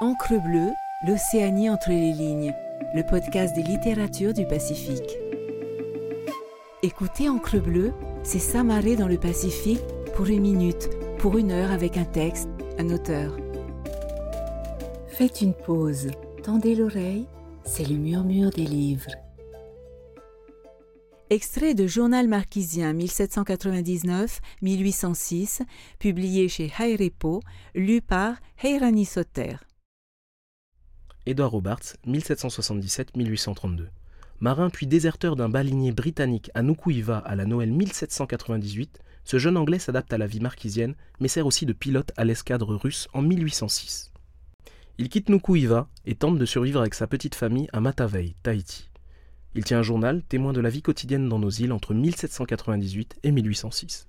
Encre bleue, l'Océanie entre les lignes, le podcast des littératures du Pacifique. Écoutez Encre bleue, c'est s'amarrer dans le Pacifique pour une minute, pour une heure avec un texte, un auteur. Faites une pause, tendez l'oreille, c'est le murmure des livres. Extrait de Journal marquisien 1799-1806, publié chez Hayrepo, lu par Heirani Soter. Edward Robarts, 1777-1832. Marin puis déserteur d'un balinier britannique à Nukuiva à la Noël 1798, ce jeune Anglais s'adapte à la vie marquisienne, mais sert aussi de pilote à l'escadre russe en 1806. Il quitte Nukuiva et tente de survivre avec sa petite famille à Matavai, Tahiti. Il tient un journal, témoin de la vie quotidienne dans nos îles entre 1798 et 1806.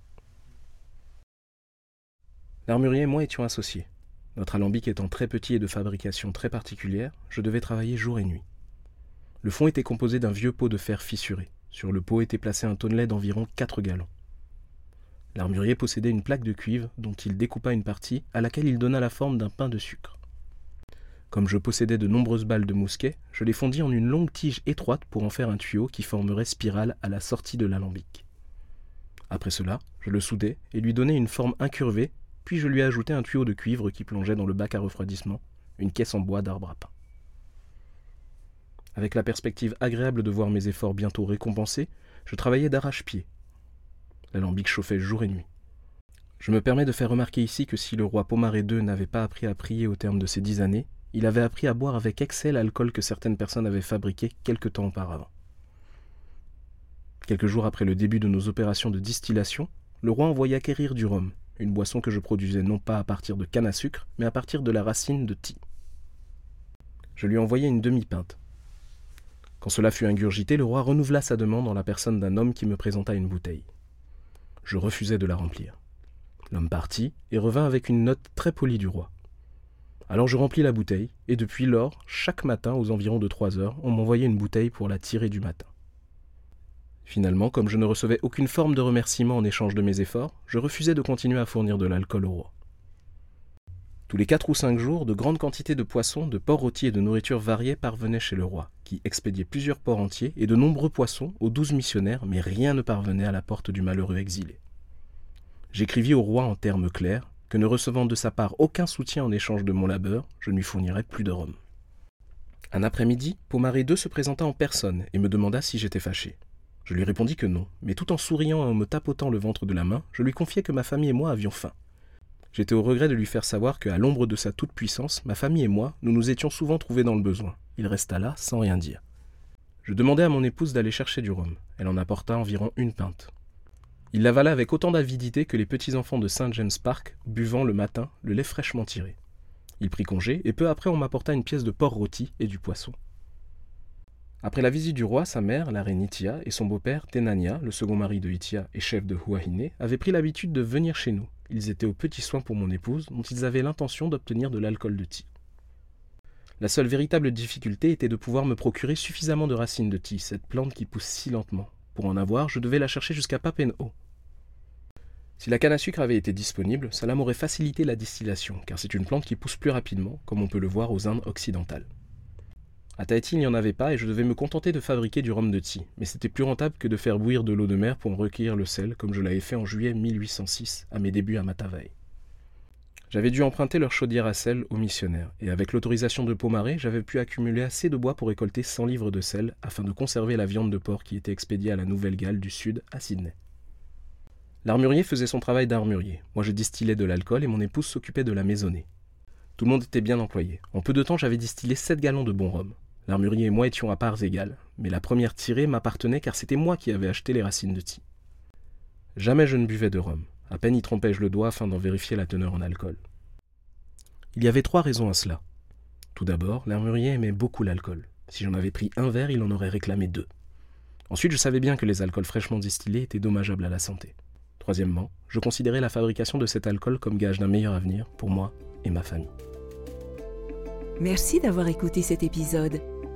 L'armurier et moi étions associés. Notre alambic étant très petit et de fabrication très particulière, je devais travailler jour et nuit. Le fond était composé d'un vieux pot de fer fissuré. Sur le pot était placé un tonnelet d'environ 4 gallons. L'armurier possédait une plaque de cuivre dont il découpa une partie à laquelle il donna la forme d'un pain de sucre. Comme je possédais de nombreuses balles de mousquet, je les fondis en une longue tige étroite pour en faire un tuyau qui formerait spirale à la sortie de l'alambic. Après cela, je le soudai et lui donnai une forme incurvée, puis je lui ajoutai un tuyau de cuivre qui plongeait dans le bac à refroidissement, une caisse en bois d'arbre à pain. Avec la perspective agréable de voir mes efforts bientôt récompensés, je travaillais d'arrache-pied. L'alambic chauffait jour et nuit. Je me permets de faire remarquer ici que si le roi Pomaré II n'avait pas appris à prier au terme de ces dix années, il avait appris à boire avec excès l'alcool que certaines personnes avaient fabriqué quelque temps auparavant. Quelques jours après le début de nos opérations de distillation, le roi envoya acquérir du rhum, une boisson que je produisais non pas à partir de canne à sucre, mais à partir de la racine de ti. Je lui envoyai une demi-pinte. Quand cela fut ingurgité, le roi renouvela sa demande en la personne d'un homme qui me présenta une bouteille. Je refusai de la remplir. L'homme partit et revint avec une note très polie du roi. Alors je remplis la bouteille, et depuis lors, chaque matin, aux environs de trois heures, on m'envoyait une bouteille pour la tirer du matin. Finalement, comme je ne recevais aucune forme de remerciement en échange de mes efforts, je refusais de continuer à fournir de l'alcool au roi. Tous les quatre ou cinq jours, de grandes quantités de poissons, de porcs rôtis et de nourriture variée parvenaient chez le roi, qui expédiait plusieurs porcs entiers et de nombreux poissons aux douze missionnaires, mais rien ne parvenait à la porte du malheureux exilé. J'écrivis au roi en termes clairs, que ne recevant de sa part aucun soutien en échange de mon labeur, je ne lui fournirais plus de rhum. Un après-midi, Pomaré II se présenta en personne et me demanda si j'étais fâché. Je lui répondis que non, mais tout en souriant et en me tapotant le ventre de la main, je lui confiai que ma famille et moi avions faim. J'étais au regret de lui faire savoir qu'à l'ombre de sa toute-puissance, ma famille et moi, nous nous étions souvent trouvés dans le besoin. Il resta là, sans rien dire. Je demandai à mon épouse d'aller chercher du rhum. Elle en apporta environ une pinte. Il l'avala avec autant d'avidité que les petits-enfants de Saint James Park, buvant le matin le lait fraîchement tiré. Il prit congé, et peu après on m'apporta une pièce de porc rôti et du poisson. Après la visite du roi, sa mère, la reine Itia, et son beau-père, Tenania, le second mari de Itia et chef de Huahine, avaient pris l'habitude de venir chez nous. Ils étaient aux petits soins pour mon épouse, dont ils avaient l'intention d'obtenir de l'alcool de ti. La seule véritable difficulté était de pouvoir me procurer suffisamment de racines de ti, cette plante qui pousse si lentement. Pour en avoir, je devais la chercher jusqu'à Papenho, si la canne à sucre avait été disponible, cela m'aurait facilité la distillation, car c'est une plante qui pousse plus rapidement, comme on peut le voir aux Indes occidentales. À Tahiti, il n'y en avait pas et je devais me contenter de fabriquer du rhum de thé, mais c'était plus rentable que de faire bouillir de l'eau de mer pour en recueillir le sel, comme je l'avais fait en juillet 1806, à mes débuts à Matavai. J'avais dû emprunter leur chaudière à sel aux missionnaires, et avec l'autorisation de Pomaré, j'avais pu accumuler assez de bois pour récolter 100 livres de sel afin de conserver la viande de porc qui était expédiée à la Nouvelle-Galles du Sud, à Sydney. L'armurier faisait son travail d'armurier. Moi, je distillais de l'alcool et mon épouse s'occupait de la maisonnée. Tout le monde était bien employé. En peu de temps, j'avais distillé sept gallons de bon rhum. L'armurier et moi étions à parts égales, mais la première tirée m'appartenait car c'était moi qui avais acheté les racines de thé. Jamais je ne buvais de rhum. À peine y trompais-je le doigt afin d'en vérifier la teneur en alcool. Il y avait trois raisons à cela. Tout d'abord, l'armurier aimait beaucoup l'alcool. Si j'en avais pris un verre, il en aurait réclamé deux. Ensuite, je savais bien que les alcools fraîchement distillés étaient dommageables à la santé. Troisièmement, je considérais la fabrication de cet alcool comme gage d'un meilleur avenir pour moi et ma famille. Merci d'avoir écouté cet épisode.